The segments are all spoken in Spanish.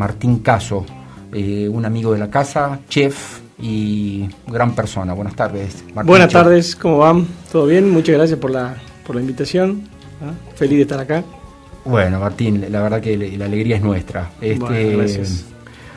Martín Caso, eh, un amigo de la casa, chef y gran persona. Buenas tardes. Martín Buenas tardes, ¿cómo van? ¿Todo bien? Muchas gracias por la, por la invitación. ¿ah? Feliz de estar acá. Bueno, Martín, la verdad que la alegría es nuestra. Este, bueno, gracias.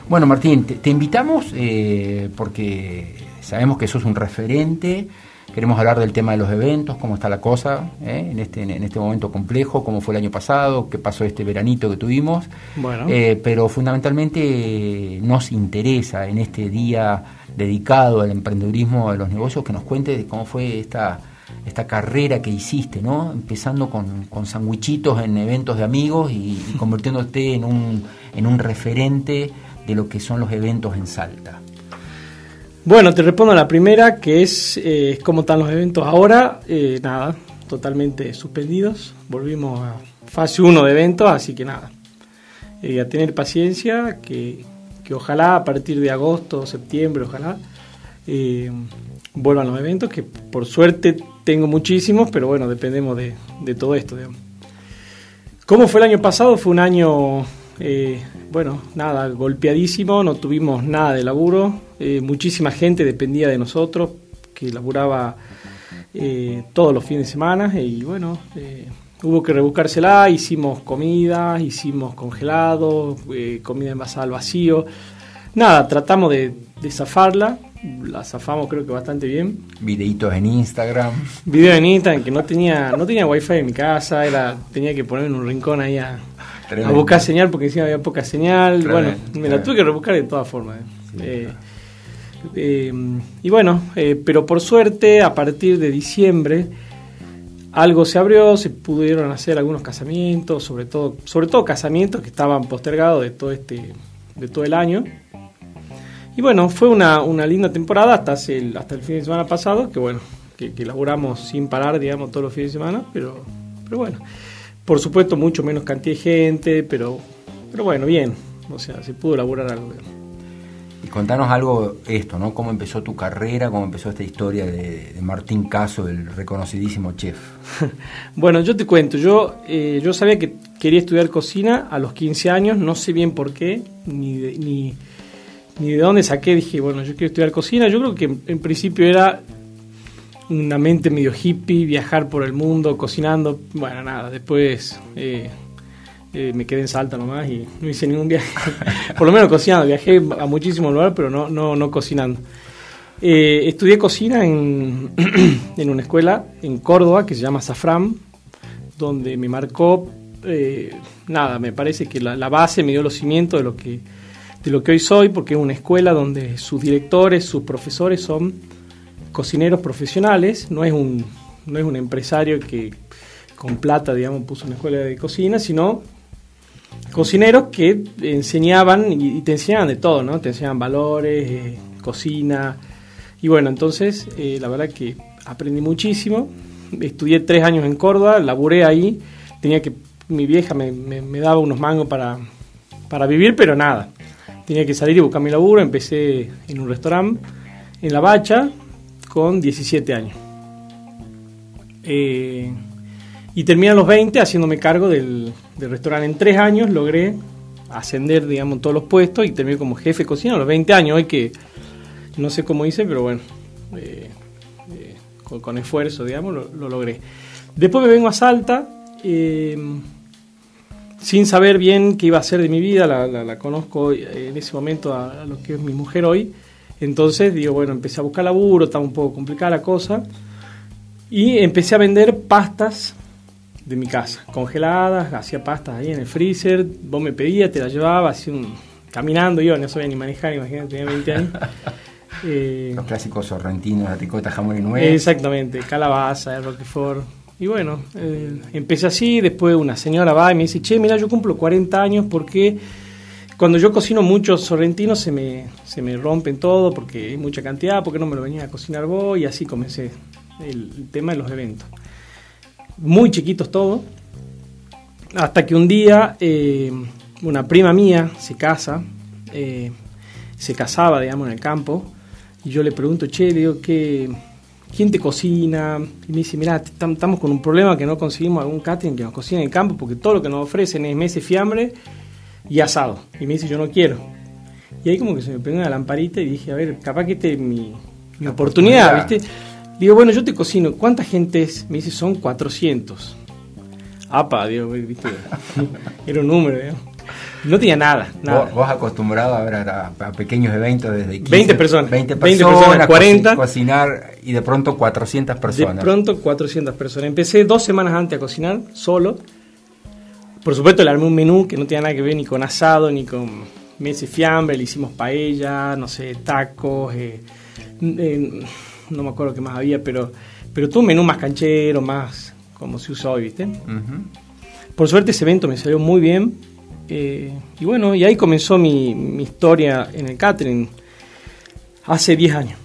bueno, Martín, te, invitamos eh, porque sabemos que sos un referente Queremos hablar del tema de los eventos, cómo está la cosa ¿eh? en, este, en este momento complejo, cómo fue el año pasado, qué pasó este veranito que tuvimos. Bueno. Eh, pero fundamentalmente nos interesa en este día dedicado al emprendedurismo, a los negocios, que nos cuente cómo fue esta, esta carrera que hiciste, ¿no? Empezando con, con sandwichitos en eventos de amigos y, y convirtiéndote en un, en un referente de lo que son los eventos en Salta. Bueno, te respondo a la primera, que es eh, cómo están los eventos ahora. Eh, nada, totalmente suspendidos. Volvimos a fase 1 de eventos, así que nada. Eh, a tener paciencia, que, ojalá a partir de agosto, septiembre, ojalá, vuelvan los eventos, que por suerte tengo muchísimos, pero bueno, dependemos de, de todo esto. Digamos. ¿Cómo fue el año pasado? Fue un año eh, bueno, nada, golpeadísimo, no tuvimos nada de laburo, eh, muchísima gente dependía de nosotros, que laburaba eh, todos los fines de semana y bueno, hubo que rebuscársela, hicimos comida, hicimos congelado, comida envasada al vacío, nada, tratamos de, zafarla, la zafamos creo que bastante bien. Videitos en Instagram. Videos en Instagram que no tenía, no tenía wifi en mi casa, era, tenía que poner en un rincón ahí a a buscar señal porque encima había poca señal. bueno, me la tuve que rebuscar de todas formas. Eh. Eh, eh, y bueno, pero por suerte, a partir de diciembre, algo se abrió, se pudieron hacer algunos casamientos, sobre todo, sobre todo casamientos que estaban postergados de todo este, de todo el año. Y bueno, fue una, una linda temporada hasta, el, hasta el fin de semana pasado, que bueno, que, que laburamos sin parar, digamos, todos los fines de semana, pero, pero bueno. Por supuesto, mucho menos cantidad de gente, pero, pero bueno, bien. O sea, se pudo elaborar algo. Contanos algo esto, ¿no? ¿Cómo empezó tu carrera? ¿Cómo empezó esta historia de, Martín Caso, el reconocidísimo chef? bueno, yo te cuento. Yo, eh, yo sabía que quería estudiar cocina a los 15 años. No sé bien por qué, ni de, ni, ni de dónde saqué. Dije, bueno, yo quiero estudiar cocina. Yo creo que en principio era una mente medio hippie, viajar por el mundo, cocinando. Bueno, nada, después eh, eh, me quedé en Salta nomás y no hice ningún viaje. por lo menos cocinando, viajé a muchísimos lugares, pero no, no, no cocinando. Eh, estudié cocina en, en, una escuela en Córdoba que se llama Safram, donde me marcó, nada, me parece que la, la, base me dio los cimientos de lo, que, de lo que hoy soy, porque es una escuela donde sus directores, sus profesores son cocineros profesionales, no es un, no es un empresario que con plata, digamos, puso una escuela de cocina, sino cocineros que enseñaban y, te enseñaban de todo, ¿no? Te enseñaban valores, eh, cocina. Y bueno, entonces eh, la verdad que aprendí muchísimo. Estudié tres años en Córdoba, laburé ahí. Tenía que, mi vieja me, daba unos mangos para, para vivir, pero nada. Tenía que salir y buscar mi laburo. Empecé en un restaurante en La Bacha, con 17 años. Eh, y terminé a los 20 haciéndome cargo del, restaurante. En tres años logré ascender, digamos, todos los puestos y terminé como jefe de cocina a los 20 años. Hoy que no sé cómo hice, pero bueno, eh, eh, con, esfuerzo, digamos, lo, logré. Después me vengo a Salta, sin saber bien qué iba a hacer de mi vida, la, conozco en ese momento a, lo que es mi mujer hoy. Entonces, digo, bueno, empecé a buscar laburo, estaba un poco complicada la cosa. Y empecé a vender pastas de mi casa, congeladas, hacía pastas ahí en el freezer, vos me pedías, te las llevaba, así un, caminando, yo no sabía ni manejar, imagínate, tenía 20 años. Eh, Los clásicos sorrentinos, la ricota, jamón y nuez. Exactamente, calabaza, roquefort. Y bueno, eh, empecé así, después una señora va y me dice, che, mira, yo cumplo 40 años porque cuando yo cocino muchos sorrentinos se me, se me rompen todo porque hay mucha cantidad, porque no me lo venía a cocinar vos y así comencé el, tema de los eventos. Muy chiquitos todos, hasta que un día eh, una prima mía se casa, eh, se casaba, digamos, en el campo, y yo le pregunto, che, digo, ¿qué, ¿quién te cocina? Y me dice, mira, estamos con un problema que no conseguimos algún catering que nos cocine en el campo porque todo lo que nos ofrecen es meses fiambre y asado. Y me dice, yo no quiero. Y ahí como que se me pegó una lamparita y dije, a ver, capaz que este es mi, mi oportunidad, ¿viste? Digo, bueno, yo te cocino. ¿Cuánta gente es? Me dice, son 400. Apa, digo, ¿viste? Era un número, ¿eh? No tenía nada, nada. Vos, acostumbrado a ver a, pequeños eventos desde 15, 20 personas, 20 personas, 40, cocinar y de pronto 400 personas. De pronto 400 personas. Empecé dos semanas antes a cocinar solo. Por supuesto le armé un menú que no tenía nada que ver ni con asado ni con meses fiambre, le hicimos paella, no sé, tacos, eh, eh, no me acuerdo qué más había, pero, pero todo un menú más canchero, más como se usa hoy, ¿viste? Por suerte ese evento me salió muy bien eh, y bueno, y ahí comenzó mi, mi, historia en el catering hace 10 años.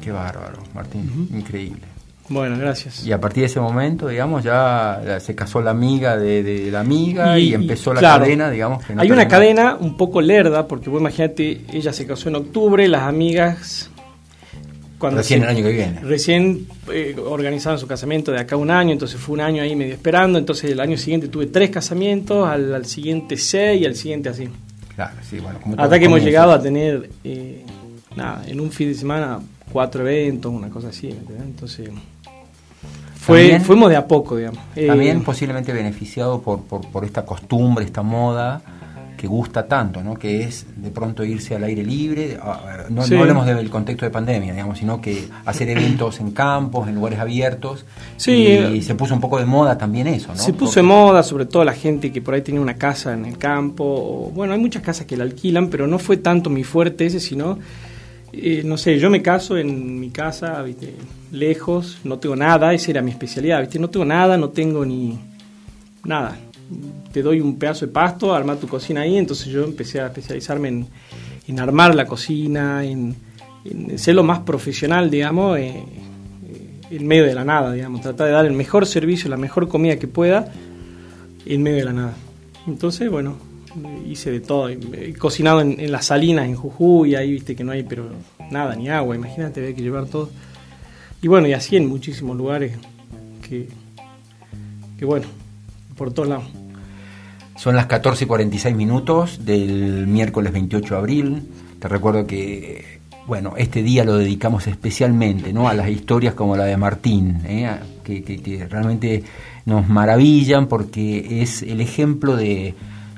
Qué bárbaro, Martín, increíble. Bueno, gracias. Y a partir de ese momento, digamos, ya se casó la amiga de, la amiga y, empezó la cadena, digamos. hay una cadena un poco lerda, porque vos imagínate, ella se casó en octubre, las amigas recién el año que viene. Recién eh, organizaron su casamiento de acá un año, entonces fue un año ahí medio esperando, entonces el año siguiente tuve tres casamientos, al, siguiente seis y al siguiente así. Claro, sí, bueno. Hasta que hemos llegado a tener, eh, nada, en un fin de semana cuatro eventos, una cosa así, Entonces... Fue, fuimos de a poco, digamos. También eh, posiblemente beneficiado por, por, por esta costumbre, esta moda, que gusta tanto, ¿no? que es de pronto irse al aire libre, no, hablemos del contexto de pandemia, digamos, sino que hacer eventos en campos, en lugares abiertos, sí, y, se puso un poco de moda también eso. ¿no? Se puso de moda, sobre todo la gente que por ahí tenía una casa en el campo, bueno, hay muchas casas que la alquilan, pero no fue tanto mi fuerte ese, sino, eh, no sé, yo me caso en mi casa, ¿viste? lejos, no tengo nada, esa era mi especialidad, ¿viste? no tengo nada, no tengo ni nada te doy un pedazo de pasto, arma tu cocina ahí, entonces yo empecé a especializarme en, armar la cocina, en, ser lo más profesional, digamos, eh, eh, en medio de la nada, digamos, tratar de dar el mejor servicio, la mejor comida que pueda en medio de la nada. Entonces, bueno, hice de todo, he cocinado en, las salinas, en Jujuy, ahí viste que no hay pero nada, ni agua, imagínate, había que llevar todo. Y bueno, y así en muchísimos lugares que, que bueno, por todos lados. Son las 14 y 46 minutos del miércoles 28 de abril. Te recuerdo que, bueno, este día lo dedicamos especialmente ¿no? a las historias como la de Martín, ¿eh? que, realmente nos maravillan porque es el ejemplo de,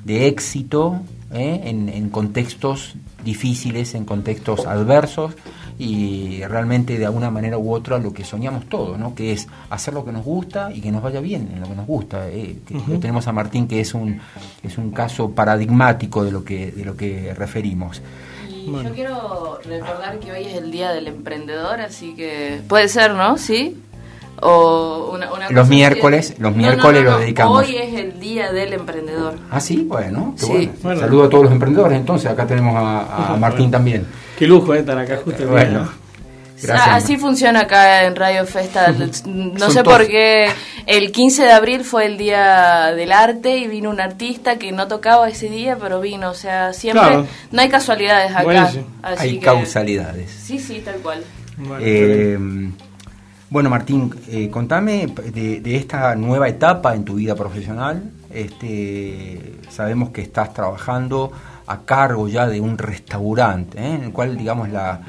éxito ¿eh? en, en contextos difíciles, en contextos adversos y realmente de alguna manera u otra lo que soñamos todos, ¿no? que es hacer lo que nos gusta y que nos vaya bien en lo que nos gusta. Eh, tenemos a Martín que es un, es un caso paradigmático de lo que, de lo que referimos. Y yo quiero recordar que hoy es el Día del Emprendedor, así que puede ser, ¿no? ¿Sí? O una, los miércoles, los miércoles lo dedicamos. Hoy es el día del emprendedor. Ah, sí, bueno, bueno. Saludo a todos los emprendedores. Entonces, acá tenemos a, Martín también. Qué lujo eh, estar acá justo. Bueno. Así funciona acá en Radio Festa. No sé por qué el 15 de abril fue el día del arte y vino un artista que no tocaba ese día, pero vino. O sea, siempre no hay casualidades acá. hay causalidades. Sí, sí, tal cual. Eh, bueno, Martín, eh, contame de, de, esta nueva etapa en tu vida profesional. Este, sabemos que estás trabajando a cargo ya de un restaurante, ¿eh? en el cual, digamos, la,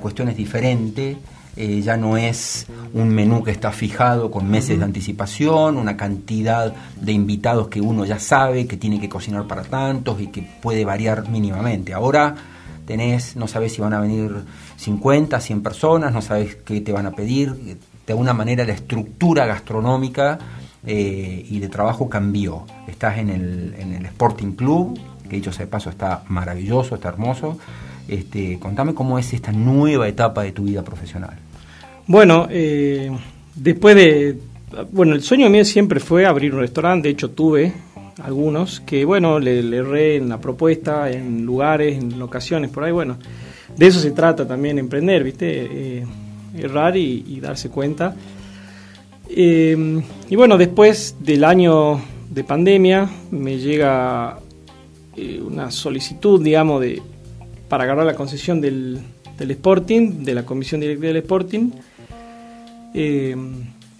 cuestión es diferente. Eh, ya no es un menú que está fijado con meses de anticipación, una cantidad de invitados que uno ya sabe que tiene que cocinar para tantos y que puede variar mínimamente. Ahora tenés, no sabes si van a venir 50, 100 personas, no sabes qué te van a pedir. De alguna manera la estructura gastronómica eh, y de trabajo cambió. Estás en el, en el Sporting Club, que dicho sea de paso está maravilloso, está hermoso. Este, contame cómo es esta nueva etapa de tu vida profesional. Bueno, eh, después de... Bueno, el sueño mío siempre fue abrir un restaurante, de hecho tuve algunos, que bueno, le, erré en la propuesta, en lugares, en locaciones, por ahí, bueno, de eso se trata también emprender, ¿viste? Eh, errar y, darse cuenta. Eh, y bueno, después del año de pandemia me llega eh, una solicitud, digamos, de, para agarrar la concesión del, del Sporting, de la comisión directiva del Sporting.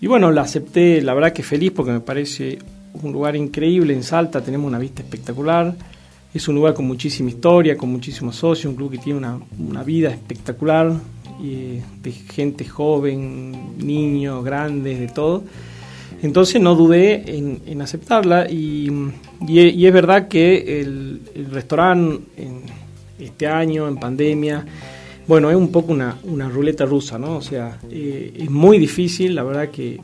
Y bueno, la acepté, la verdad que feliz porque me parece un lugar increíble en Salta, tenemos una vista espectacular. Es un lugar con muchísima historia, con muchísimos socios, un club que tiene una, vida espectacular, y de gente joven, niños, grandes, de todo. Entonces no dudé en, aceptarla y, es verdad que el, restaurante en este año, en pandemia, bueno, es un poco una, ruleta rusa, ¿no? O sea, eh, es muy difícil, la verdad que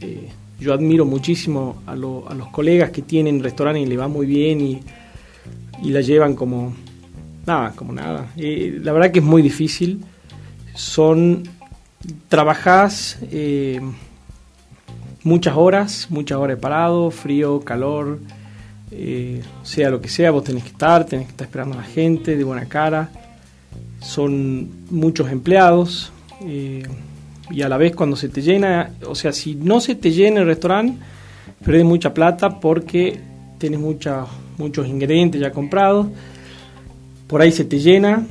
eh, yo admiro muchísimo a, los colegas que tienen restaurantes y le va muy bien y, la llevan como nada, como nada. Eh, la verdad que es muy difícil. Son, trabajás eh, muchas horas, muchas horas de parado, frío, calor, eh, sea lo que sea, vos tenés que estar, tenés que estar esperando a la gente de buena cara. Son muchos empleados y a la vez cuando se te llena, o sea, si no se te llena el restaurante, perdés mucha plata porque tienes mucha, muchos ingredientes ya comprados, por ahí se te llena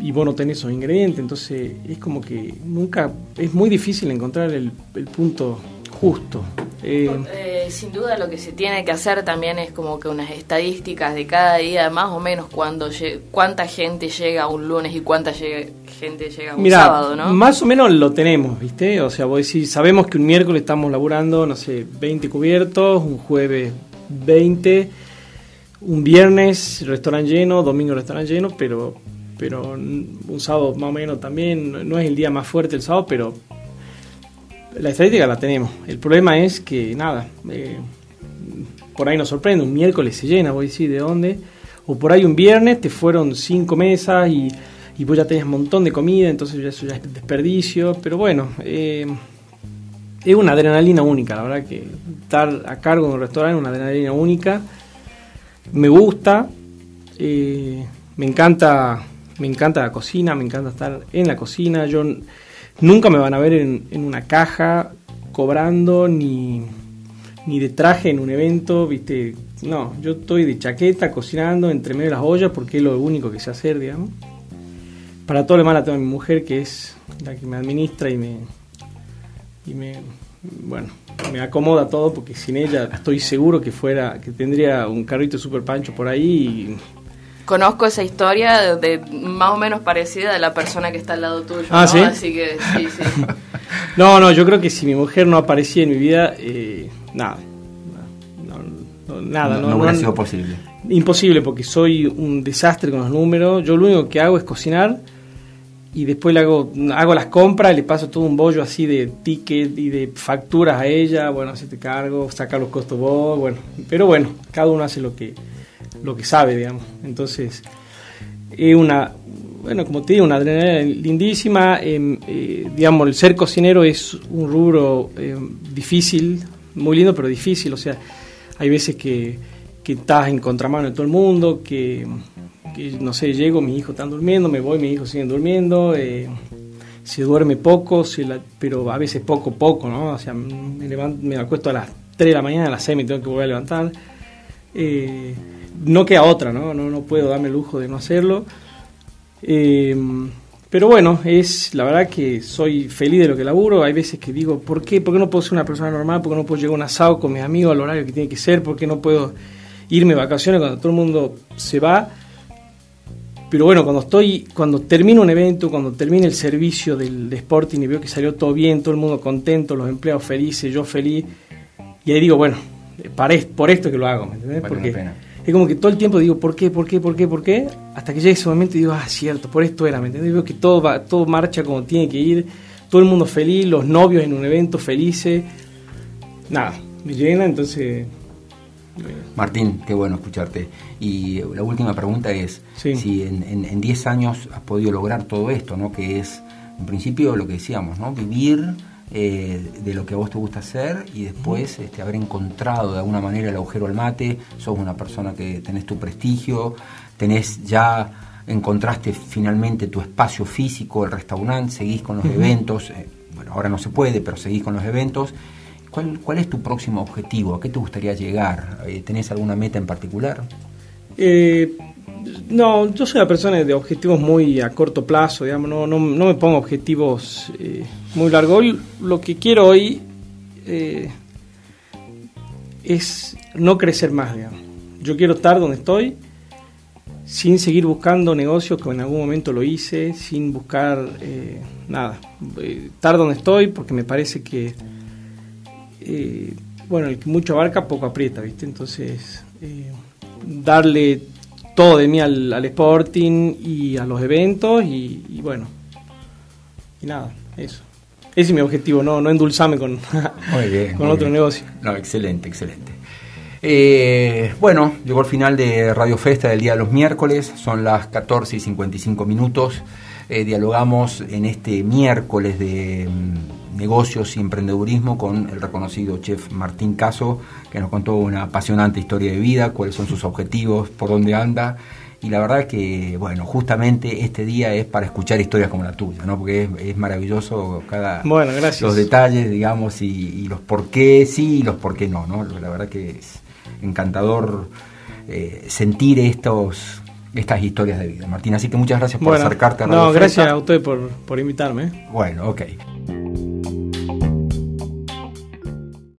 y vos no tenés esos ingredientes, entonces es como que nunca, es muy difícil encontrar el, el punto justo. Eh, eh, sin duda lo que se tiene que hacer también es como que unas estadísticas de cada día, más o menos cuando cuánta gente llega un lunes y cuánta gente llega un sábado, ¿no? Más o menos lo tenemos, ¿viste? O sea, vos decís, sabemos que un miércoles estamos laburando, no sé, 20 cubiertos, un jueves 20, un viernes restaurante lleno, domingo restaurante lleno, pero pero un sábado más o menos también, no es el día más fuerte el sábado, pero la estadística la tenemos. El problema es que, nada, eh, por ahí nos sorprende, un miércoles se llena, voy a decir de dónde, o por ahí un viernes te fueron cinco mesas y, y vos ya tenías un montón de comida, entonces eso ya es desperdicio, pero bueno, eh, es una adrenalina única, la verdad que estar a cargo de un restaurante es una adrenalina única, me gusta, eh, me encanta, me encanta la cocina, me encanta estar en la cocina, yo Nunca me van a ver en, una caja cobrando ni, ni de traje en un evento, ¿viste? No, yo estoy de chaqueta cocinando entre medio de las ollas porque es lo único que sé hacer, digamos. Para todo lo demás tengo a mi mujer que es la que me administra y me, y me bueno, me acomoda todo porque sin ella estoy seguro que fuera que tendría un carrito super pancho por ahí y conozco esa historia de, más o menos parecida de la persona que está al lado tuyo. Ah, ¿sí? Así que sí, sí. no, no, yo creo que si mi mujer no aparecía en mi vida, eh, nada. No, nada, no, no, hubiera sido posible. Imposible, porque soy un desastre con los números. Yo lo único que hago es cocinar y después le hago, hago las compras, le paso todo un bollo así de ticket y de facturas a ella. Bueno, así te cargo, saca los costos vos, bueno. Pero bueno, cada uno hace lo que lo que sabe, digamos. Entonces, es una, bueno, como te digo, una adrenalina lindísima. Em, eh, digamos, el ser cocinero es un rubro em, difícil, muy lindo, pero difícil. O sea, hay veces que, que estás en contramano de todo el mundo, que, no sé, llego, mis hijos están durmiendo, me voy, mis hijos siguen durmiendo. Eh, se duerme poco, pero a veces poco, poco, ¿no? O sea, me, levanto, me acuesto a las 3 de la mañana, a las 6 me tengo que volver a levantar. Eh, no queda otra, ¿no? ¿no? No puedo darme el lujo de no hacerlo. Eh, pero bueno, es la verdad que soy feliz de lo que laburo. Hay veces que digo, ¿por qué? ¿Por qué no puedo ser una persona normal? ¿Por qué no puedo llegar a un asado con mis amigos al horario que tiene que ser? ¿Por qué no puedo irme de vacaciones cuando todo el mundo se va? Pero bueno, cuando estoy, cuando termino un evento, cuando termine el servicio del de Sporting y veo que salió todo bien, todo el mundo contento, los empleados felices, yo feliz, y ahí digo, bueno, por esto que lo hago, ¿me entendés? Porque es como que todo el tiempo digo, ¿por qué, por qué, por qué, por qué? Hasta que llega ese momento y digo, ah, cierto, por esto era, ¿me entiendes? Veo que todo, va, todo marcha como tiene que ir, todo el mundo feliz, los novios en un evento felices. Nada, me llena, entonces... Martín, qué bueno escucharte. Y la última pregunta es si en 10 años has podido lograr todo esto, ¿no? Que es, en principio, lo que decíamos, ¿no? Vivir eh, de lo que a vos te gusta hacer y después este, haber encontrado de alguna manera el agujero al mate, sos una persona que tenés tu prestigio, tenés ya, encontraste finalmente tu espacio físico, el restaurante, seguís con los eventos, eh, bueno, ahora no se puede, pero seguís con los eventos. ¿Cuál, ¿Cuál es tu próximo objetivo? ¿A qué te gustaría llegar? Eh, ¿Tenés alguna meta en particular? Eh, no, yo soy una persona de objetivos muy a corto plazo, digamos, no, no, no me pongo objetivos eh, muy largos. lo que quiero hoy, eh, es no crecer más, digamos. Yo quiero estar donde estoy, sin seguir buscando negocios que en algún momento lo hice, sin buscar eh, nada. Eh, estar donde estoy porque me parece que, eh, bueno, el que mucho abarca poco aprieta, ¿viste? Entonces, darle todo de mí al, Sporting y a los eventos y, bueno, y nada, eso. Ese es mi objetivo, no, no endulzarme con, con otro negocio. No, excelente, excelente. Eh, bueno, llegó el final de Radio Festa del día de los miércoles, son las 14 y 55 minutos. Eh, dialogamos en este miércoles de mm, negocios y emprendedurismo con el reconocido chef Martín Caso, que nos contó una apasionante historia de vida, cuáles son sus objetivos, por dónde anda. Y la verdad que, bueno, justamente este día es para escuchar historias como la tuya, ¿no? Porque es, maravilloso cada bueno, gracias. los detalles, digamos, y, y, los por qué sí y los por qué no, ¿no? La verdad que es encantador eh, sentir estos estas historias de vida, Martín. Así que muchas gracias por acercarte a Radio No, gracias a usted por, por invitarme. Bueno, ok.